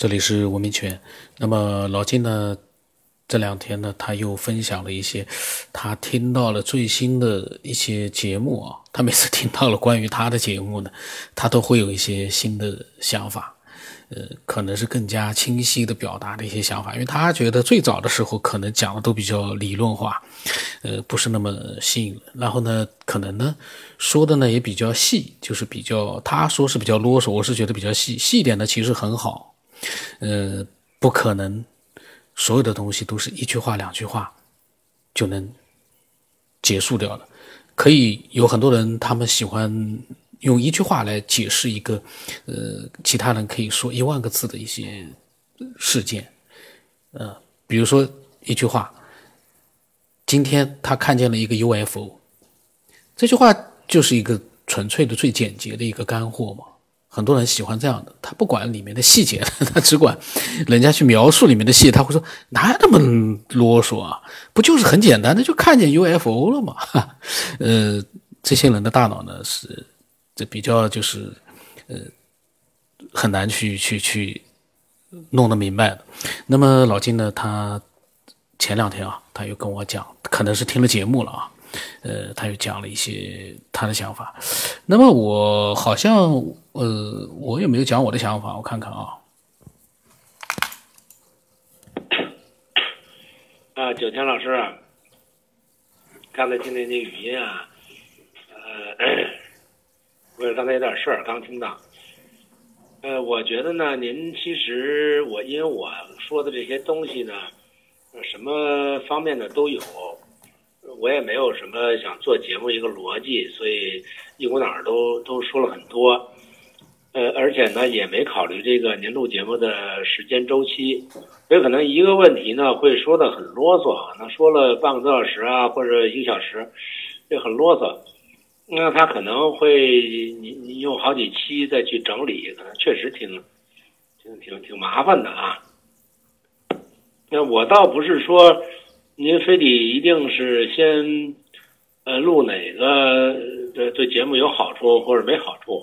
这里是文明圈。那么老金呢，这两天呢，他又分享了一些他听到了最新的一些节目啊。他每次听到了关于他的节目呢，他都会有一些新的想法。呃，可能是更加清晰的表达的一些想法，因为他觉得最早的时候可能讲的都比较理论化，呃，不是那么吸引人。然后呢，可能呢说的呢也比较细，就是比较他说是比较啰嗦，我是觉得比较细细一点的其实很好。呃，不可能所有的东西都是一句话两句话就能结束掉的，可以有很多人他们喜欢。用一句话来解释一个，呃，其他人可以说一万个字的一些事件，呃，比如说一句话，今天他看见了一个 UFO，这句话就是一个纯粹的、最简洁的一个干货嘛。很多人喜欢这样的，他不管里面的细节，他只管人家去描述里面的细节，他会说哪有那么啰嗦啊？不就是很简单的就看见 UFO 了吗？呃，这些人的大脑呢是。这比较就是，呃，很难去去去弄得明白的。那么老金呢，他前两天啊，他又跟我讲，可能是听了节目了啊，呃，他又讲了一些他的想法。那么我好像呃，我有没有讲我的想法？我看看啊。啊，九天老师，刚才听的那语音啊，呃。我刚才有点事儿，刚听到。呃，我觉得呢，您其实我因为我说的这些东西呢，什么方面的都有，我也没有什么想做节目一个逻辑，所以一股脑儿都都说了很多。呃，而且呢，也没考虑这个您录节目的时间周期，所以可能一个问题呢会说的很啰嗦，那说了半个多小时啊，或者一个小时，就很啰嗦。那他可能会，你你用好几期再去整理，可能确实挺，挺挺挺麻烦的啊。那我倒不是说，您非得一定是先，呃，录哪个对对节目有好处或者没好处。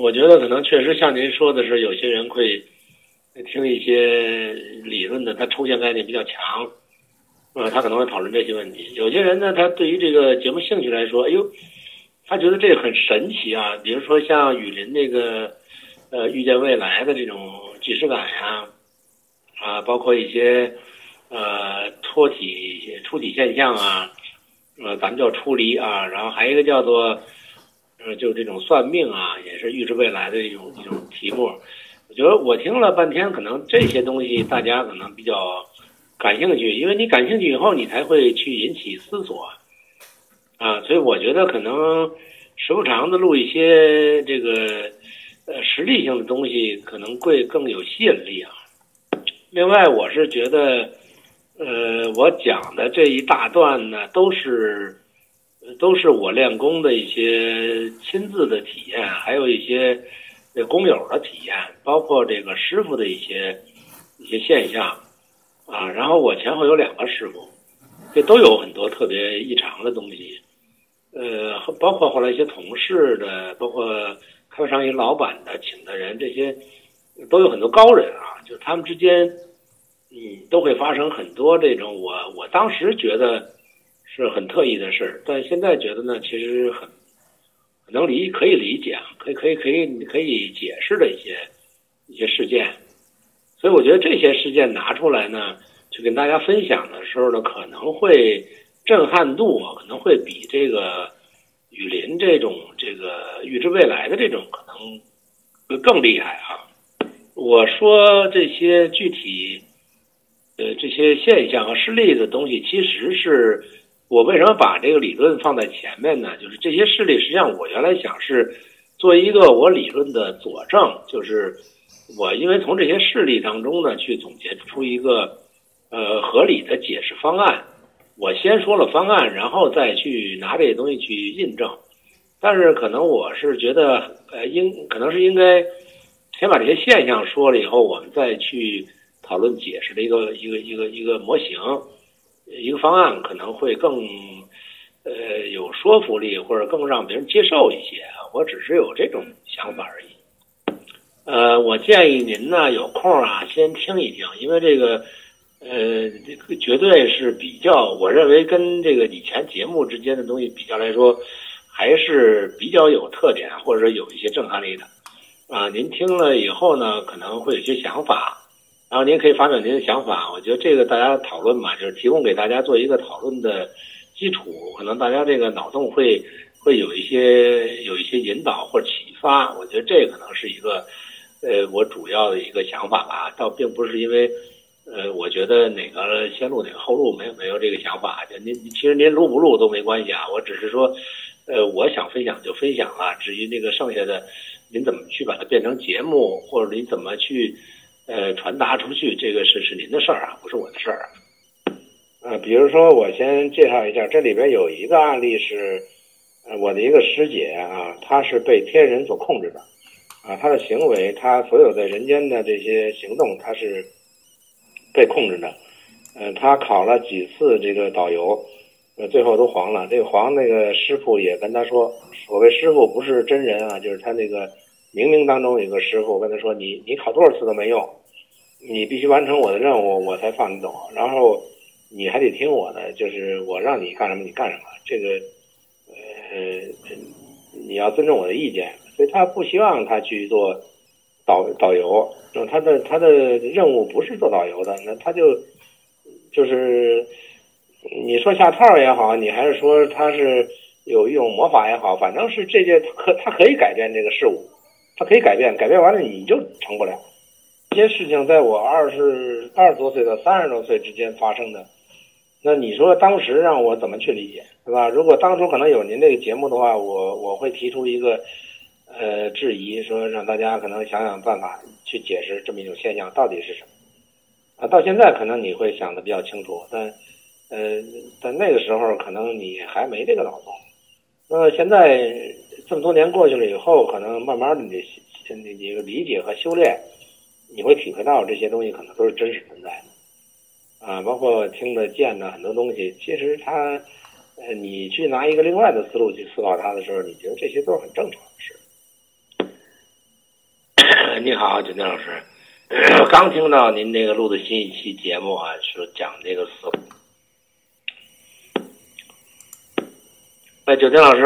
我觉得可能确实像您说的是，有些人会听一些理论的，他抽象概念比较强，呃，他可能会讨论这些问题。有些人呢，他对于这个节目兴趣来说，哎呦。他觉得这个很神奇啊，比如说像雨林那个，呃，预见未来的这种即视感呀，啊，包括一些呃脱体出体现象啊，呃，咱们叫出离啊，然后还有一个叫做，呃，就是这种算命啊，也是预知未来的一种一种题目。我觉得我听了半天，可能这些东西大家可能比较感兴趣，因为你感兴趣以后，你才会去引起思索。啊，所以我觉得可能时不常的录一些这个呃实力性的东西，可能会更有吸引力啊。另外，我是觉得，呃，我讲的这一大段呢，都是都是我练功的一些亲自的体验，还有一些这工友的体验，包括这个师傅的一些一些现象啊。然后我前后有两个师傅，这都有很多特别异常的东西。呃，包括后来一些同事的，包括开发商一老板的请的人，这些都有很多高人啊，就他们之间，嗯，都会发生很多这种我我当时觉得是很特异的事儿，但现在觉得呢，其实很能理可以理解啊，可以可以可以可以解释的一些一些事件，所以我觉得这些事件拿出来呢，去跟大家分享的时候呢，可能会。震撼度啊，可能会比这个雨林这种这个预知未来的这种可能会更厉害啊！我说这些具体呃这些现象和事例的东西，其实是我为什么把这个理论放在前面呢？就是这些事例，实际上我原来想是做一个我理论的佐证，就是我因为从这些事例当中呢，去总结出一个呃合理的解释方案。我先说了方案，然后再去拿这些东西去印证。但是可能我是觉得，呃，应可能是应该先把这些现象说了以后，我们再去讨论解释的一个一个一个一个模型，一个方案可能会更呃有说服力，或者更让别人接受一些。我只是有这种想法而已。呃，我建议您呢有空啊先听一听，因为这个，呃，这个绝对是比较，我认为跟这个以前节目之间的东西比较来说，还是比较有特点，或者有一些震撼力的。啊，您听了以后呢，可能会有些想法，然后您可以发表您的想法。我觉得这个大家讨论嘛，就是提供给大家做一个讨论的基础，可能大家这个脑洞会会有一些有一些引导或启发。我觉得这可能是一个。呃，我主要的一个想法吧，倒并不是因为，呃，我觉得哪个先录哪个后录，没有没有这个想法。就您其实您录不录都没关系啊，我只是说，呃，我想分享就分享了。至于那个剩下的，您怎么去把它变成节目，或者您怎么去，呃，传达出去，这个是是您的事儿啊，不是我的事儿。呃，比如说我先介绍一下，这里边有一个案例是，呃，我的一个师姐啊，她是被天人所控制的。啊，她的行为，她所有在人间的这些行动，她是被控制的。嗯，他考了几次这个导游，呃，最后都黄了。这个黄那个师傅也跟他说，所谓师傅不是真人啊，就是他那个冥冥当中有个师傅跟他说，你你考多少次都没用，你必须完成我的任务，我才放你走。然后你还得听我的，就是我让你干什么你干什么。这个呃，你要尊重我的意见。所以他不希望他去做导导游，那他的他的任务不是做导游的，那他就就是你说下套也好，你还是说他是有一种魔法也好，反正是这件可他可以改变这个事物，他可以改变，改变完了你就成不了。这些事情在我二十二十多岁到三十多岁之间发生的，那你说当时让我怎么去理解，对吧？如果当初可能有您这个节目的话，我我会提出一个。呃，质疑说让大家可能想想办法去解释这么一种现象到底是什么啊？到现在可能你会想的比较清楚，但呃，在那个时候可能你还没这个脑洞。那现在这么多年过去了以后，可能慢慢的你你你理解和修炼，你会体会到这些东西可能都是真实存在的啊，包括听的见的很多东西，其实它呃，你去拿一个另外的思路去思考它的时候，你觉得这些都是很正常的事。你好，九天老师，刚听到您那个录的新一期节目啊，说讲这个死。哎，九天老师，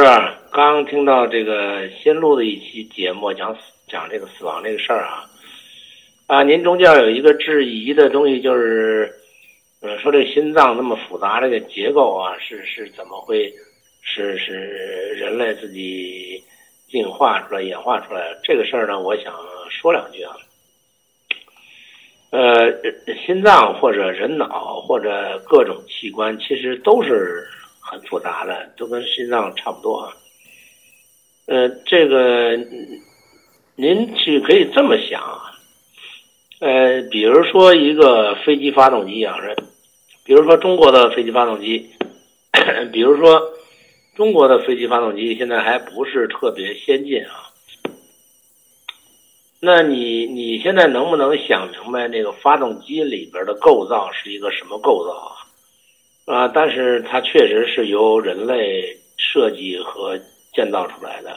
刚听到这个新录的一期节目，讲讲这个死亡这个事儿啊，啊，您中间有一个质疑的东西，就是，呃，说这心脏那么复杂这个结构啊，是是怎么会，是是人类自己。进化出来、演化出来这个事儿呢，我想说两句啊。呃，心脏或者人脑或者各种器官，其实都是很复杂的，都跟心脏差不多啊。呃，这个您去可以这么想啊。呃，比如说一个飞机发动机啊，比如说中国的飞机发动机，比如说。中国的飞机发动机现在还不是特别先进啊，那你你现在能不能想明白那个发动机里边的构造是一个什么构造啊？啊，但是它确实是由人类设计和建造出来的，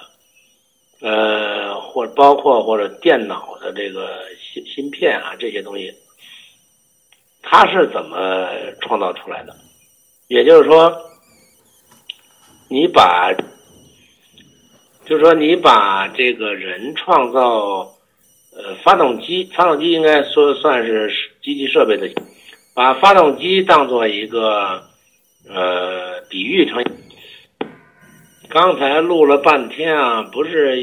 呃，或包括或者电脑的这个芯芯片啊这些东西，它是怎么创造出来的？也就是说。你把，就是说，你把这个人创造，呃，发动机，发动机应该说算是机器设备的，把发动机当做一个，呃，比喻成。刚才录了半天啊，不是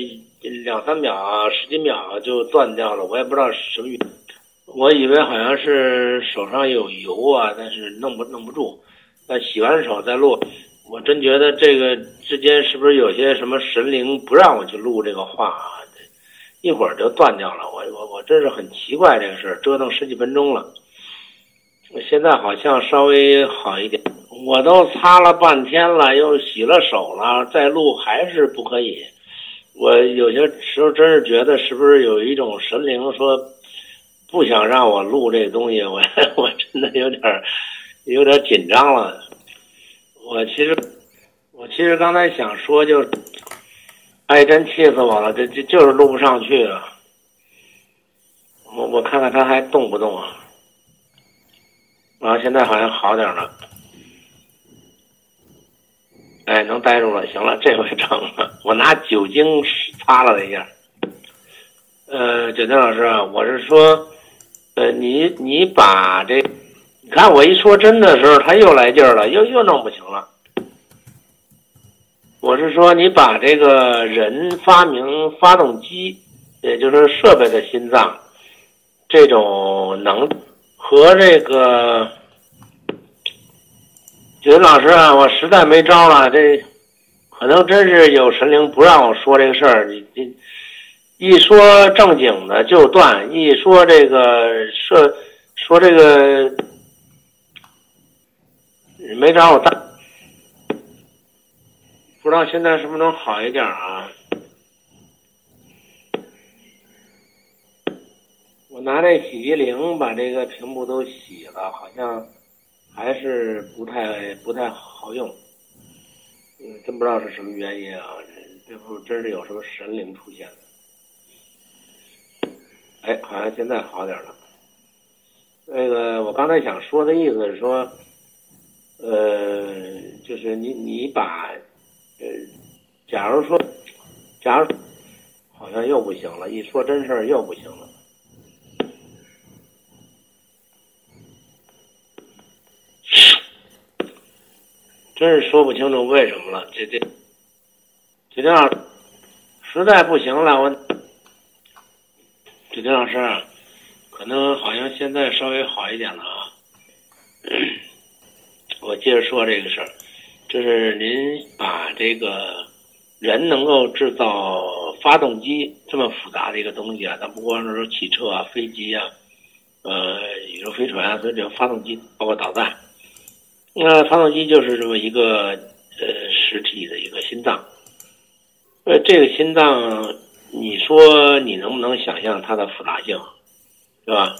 两三秒、啊十几秒就断掉了，我也不知道什么原因。我以为好像是手上有油啊，但是弄不弄不住，那洗完手再录。我真觉得这个之间是不是有些什么神灵不让我去录这个话啊？一会儿就断掉了。我我我真是很奇怪这个事儿，折腾十几分钟了。我现在好像稍微好一点。我都擦了半天了，又洗了手了，再录还是不可以。我有些时候真是觉得是不是有一种神灵说不想让我录这东西？我 我真的有点有点紧张了。我其实，我其实刚才想说，就，哎，真气死我了！这这就是录不上去啊。我我看看他还动不动啊？啊，现在好像好点了。哎，能待住了，行了，这回成了。我拿酒精擦了一下。呃，九天老师，我是说，呃，你你把这，你看我一说真的时候，他又来劲儿了，又又弄不行了。我是说，你把这个人发明发动机，也就是设备的心脏，这种能和这个。云老师啊，我实在没招了，这可能真是有神灵不让我说这个事儿。你你一说正经的就断，一说这个说说这个没招我大，不知道现在是不是能好一点啊？我拿这洗涤灵把这个屏幕都洗了，好像。还是不太不太好用，嗯，真不知道是什么原因啊！这不真是有什么神灵出现了？哎，好像现在好点了。那个，我刚才想说的意思是说，呃，就是你你把，呃，假如说，假如好像又不行了，一说真事儿又不行了。真是说不清楚为什么了，这这，铁丁老师实在不行了，我铁丁老师，可能好像现在稍微好一点了啊。我接着说这个事儿，就是您把这个人能够制造发动机这么复杂的一个东西啊，咱不光是说汽车啊、飞机啊、呃宇宙飞船啊，所以这个发动机包括导弹。那发动机就是这么一个呃实体的一个心脏，呃，这个心脏，你说你能不能想象它的复杂性，对吧？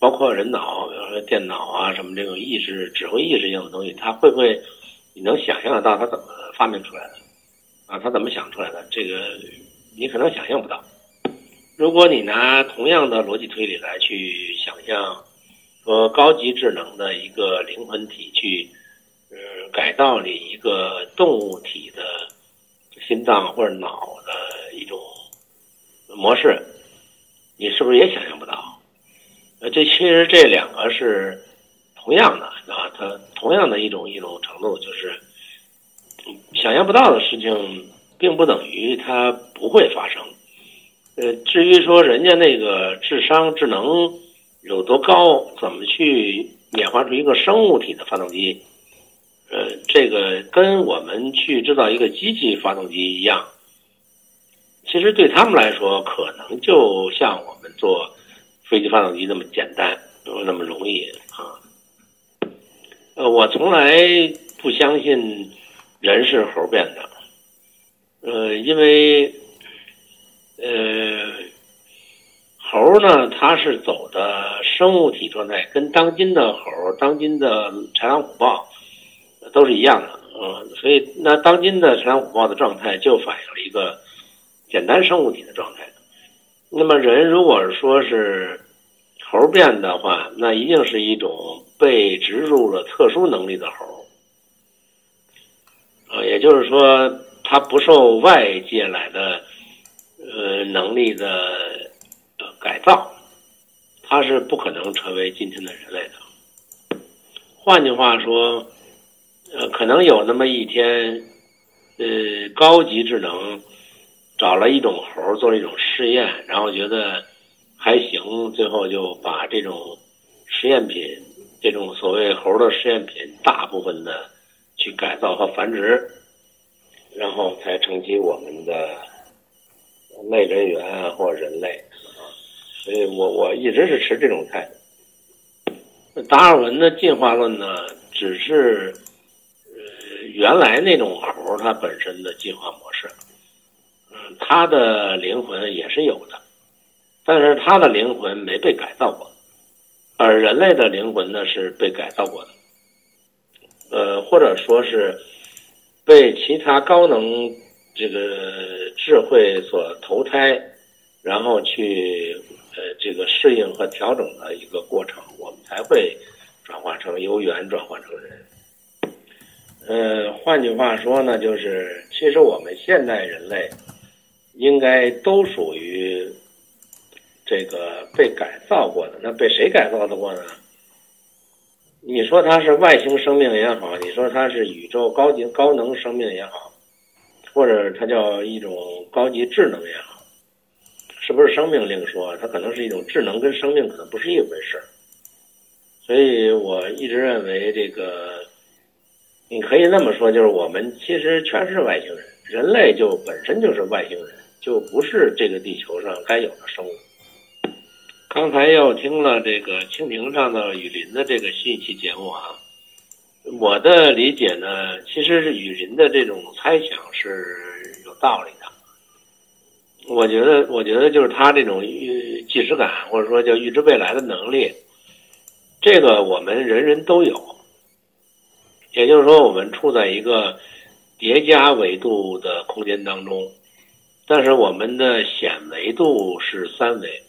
包括人脑，比如说电脑啊什么这种意识、指挥意识性的东西，它会不会你能想象得到它怎么发明出来的？啊，它怎么想出来的？这个你可能想象不到。如果你拿同样的逻辑推理来去想象。和高级智能的一个灵魂体去，嗯，改造你一个动物体的心脏或者脑的一种模式，你是不是也想象不到？呃，这其实这两个是同样的啊，它同样的一种一种程度，就是想象不到的事情，并不等于它不会发生。呃，至于说人家那个智商智能。有多高？怎么去演化出一个生物体的发动机？呃，这个跟我们去制造一个机器发动机一样。其实对他们来说，可能就像我们做飞机发动机那么简单，那么容易啊。呃，我从来不相信人是猴变的。呃，因为，呃。猴呢，它是走的生物体状态，跟当今的猴、当今的豺狼虎豹都是一样的，嗯，所以那当今的豺狼虎豹的状态就反映了一个简单生物体的状态。那么人如果说是猴变的话，那一定是一种被植入了特殊能力的猴，呃，也就是说，它不受外界来的呃能力的。改造，它是不可能成为今天的人类的。换句话说，呃，可能有那么一天，呃，高级智能找了一种猴做了一种试验，然后觉得还行，最后就把这种实验品，这种所谓猴的实验品，大部分的去改造和繁殖，然后才成其我们的类人猿或人类。所以我我一直是持这种态度。达尔文的进化论呢，只是呃原来那种猴它本身的进化模式，嗯，它的灵魂也是有的，但是它的灵魂没被改造过，而人类的灵魂呢是被改造过的，呃，或者说是被其他高能这个智慧所投胎，然后去。呃，这个适应和调整的一个过程，我们才会转化成由猿转换成人。呃，换句话说呢，就是其实我们现代人类应该都属于这个被改造过的。那被谁改造的过呢？你说它是外星生命也好，你说它是宇宙高级高能生命也好，或者它叫一种高级智能也好，是不是生命另说？它可能是一种智能，跟生命可能不是一回事儿所以我一直认为这个。你可以那么说，就是我们其实全是外星人，人类就本身就是外星人，就不是这个地球上该有的生物。刚才又听了这个蜻蜓上的雨林的这个新一期节目啊，我的理解呢，其实是雨林的这种猜想是有道理。我觉得，我觉得就是他这种预即时感，或者说叫预知未来的能力，这个我们人人都有。也就是说，我们处在一个叠加维度的空间当中，但是我们的显维度是三维，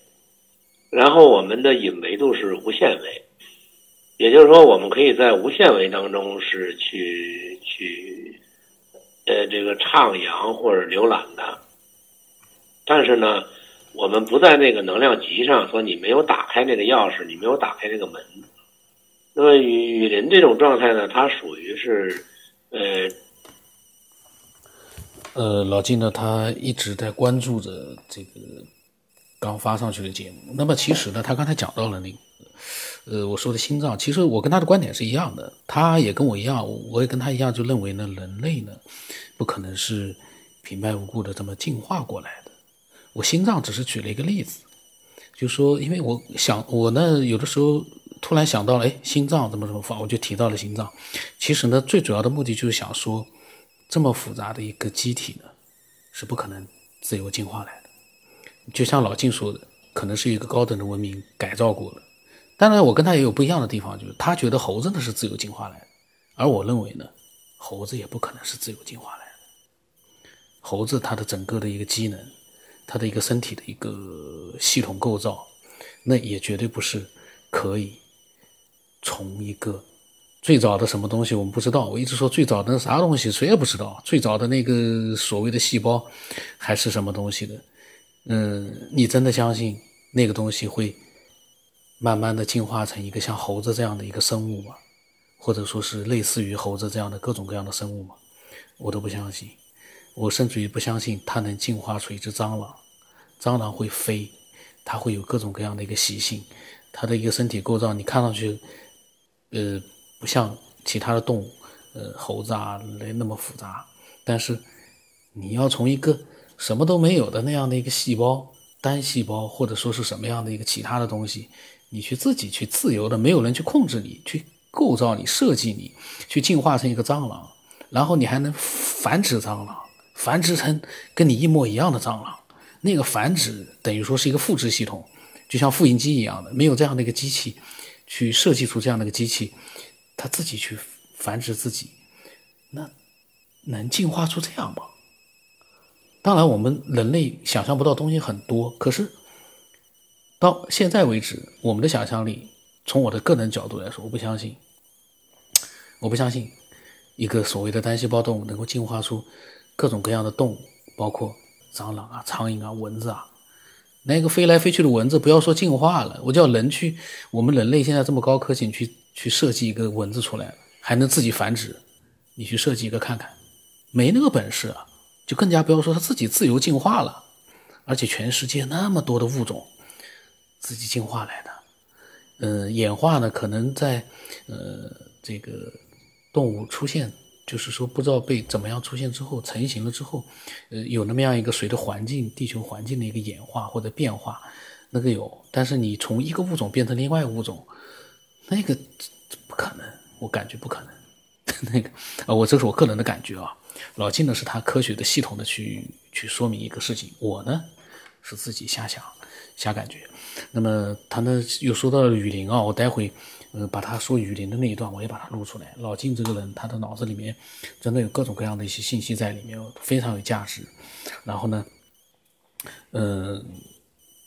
然后我们的隐维度是无限维。也就是说，我们可以在无限维当中是去去呃这个徜徉或者浏览的，但是呢，我们不在那个能量级上，说你没有打开那个钥匙，你没有打开那个门。那么雨雨林这种状态呢，它属于是，呃，呃，老金呢，他一直在关注着这个刚发上去的节目。那么其实呢，他刚才讲到了那个，呃，我说的心脏，其实我跟他的观点是一样的。他也跟我一样，我也跟他一样，就认为呢，人类呢，不可能是平白无故的这么进化过来的。我心脏只是举了一个例子，就说，因为我想，我呢，有的时候。突然想到了，哎，心脏怎么怎么发，我就提到了心脏。其实呢，最主要的目的就是想说，这么复杂的一个机体呢，是不可能自由进化来的。就像老晋说的，可能是一个高等的文明改造过了。当然，我跟他也有不一样的地方，就是他觉得猴子呢是自由进化来的，而我认为呢，猴子也不可能是自由进化来的。猴子它的整个的一个机能，它的一个身体的一个系统构造，那也绝对不是可以。从一个最早的什么东西我们不知道，我一直说最早的啥东西谁也不知道，最早的那个所谓的细胞还是什么东西的，嗯，你真的相信那个东西会慢慢的进化成一个像猴子这样的一个生物吗？或者说是类似于猴子这样的各种各样的生物吗？我都不相信，我甚至于不相信它能进化出一只蟑螂，蟑螂会飞，它会有各种各样的一个习性，它的一个身体构造你看上去。呃，不像其他的动物，呃，猴子啊那那么复杂。但是你要从一个什么都没有的那样的一个细胞，单细胞或者说是什么样的一个其他的东西，你去自己去自由的，没有人去控制你，去构造你、设计你，去进化成一个蟑螂，然后你还能繁殖蟑螂，繁殖成跟你一模一样的蟑螂。那个繁殖等于说是一个复制系统，就像复印机一样的，没有这样的一个机器。去设计出这样的一个机器，它自己去繁殖自己，那能进化出这样吗？当然，我们人类想象不到东西很多，可是到现在为止，我们的想象力，从我的个人角度来说，我不相信，我不相信一个所谓的单细胞动物能够进化出各种各样的动物，包括蟑螂啊、苍蝇啊、蚊子啊。那个飞来飞去的蚊子，不要说进化了，我叫人去，我们人类现在这么高科技，去去设计一个蚊子出来，还能自己繁殖，你去设计一个看看，没那个本事啊，就更加不要说它自己自由进化了，而且全世界那么多的物种，自己进化来的，嗯，演化呢，可能在呃这个动物出现。就是说，不知道被怎么样出现之后，成型了之后，呃，有那么样一个随着环境、地球环境的一个演化或者变化，那个有。但是你从一个物种变成另外一个物种，那个不可能，我感觉不可能。那个啊，我这是我个人的感觉啊。老金呢是他科学的、系统的去去说明一个事情，我呢是自己瞎想、瞎感觉。那么他呢又说到了雨林啊，我待会。呃，把他说雨林的那一段，我也把它录出来。老金这个人，他的脑子里面真的有各种各样的一些信息在里面，非常有价值。然后呢，嗯，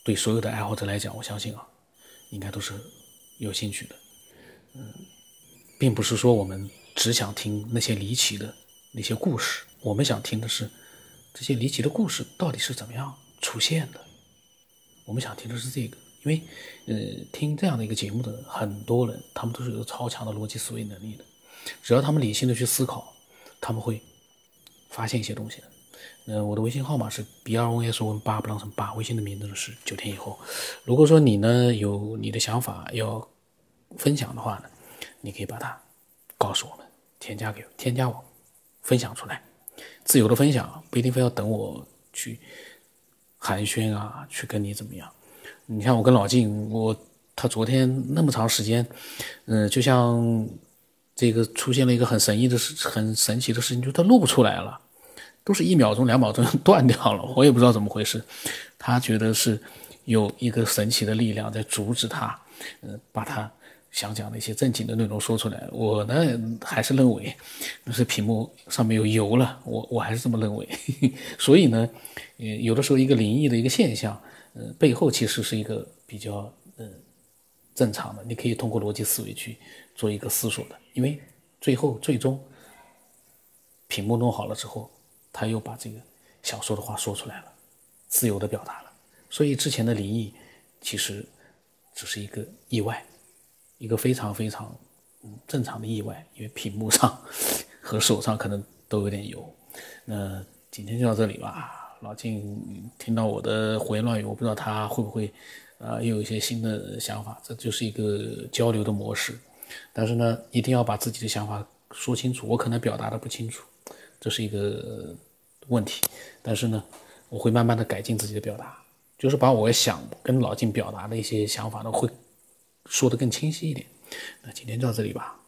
对所有的爱好者来讲，我相信啊，应该都是有兴趣的。嗯，并不是说我们只想听那些离奇的那些故事，我们想听的是这些离奇的故事到底是怎么样出现的。我们想听的是这个，因为呃，听这样的一个节目的很多人，他们都是有超强的逻辑思维能力的，只要他们理性的去思考，他们会发现一些东西的。呃，我的微信号码是 b r o s o n 八不让成八，微信的名字是九天以后。如果说你呢有你的想法要分享的话呢，你可以把它告诉我们，添加给添加我，分享出来，自由的分享，不一定非要等我去寒暄啊，去跟你怎么样。你像我跟老静，我他昨天那么长时间，嗯，就像这个出现了一个很神异的事，很神奇的事情，就他录不出来了。都是一秒钟、两秒钟 断掉了，我也不知道怎么回事。他觉得是有一个神奇的力量在阻止他，呃，把他想讲的一些正经的内容说出来。我呢，还是认为那是屏幕上面有油了，我我还是这么认为。所以呢，呃，有的时候一个灵异的一个现象，呃，背后其实是一个比较呃正常的，你可以通过逻辑思维去做一个思索的。因为最后最终屏幕弄好了之后。他又把这个想说的话说出来了，自由的表达了，所以之前的离异其实只是一个意外，一个非常非常嗯正常的意外，因为屏幕上 和手上可能都有点油。那今天就到这里吧。老金听到我的胡言乱语，我不知道他会不会啊又有一些新的想法，这就是一个交流的模式。但是呢，一定要把自己的想法说清楚，我可能表达的不清楚。这是一个问题，但是呢，我会慢慢的改进自己的表达，就是把我想跟老金表达的一些想法呢，会说的更清晰一点。那今天就到这里吧。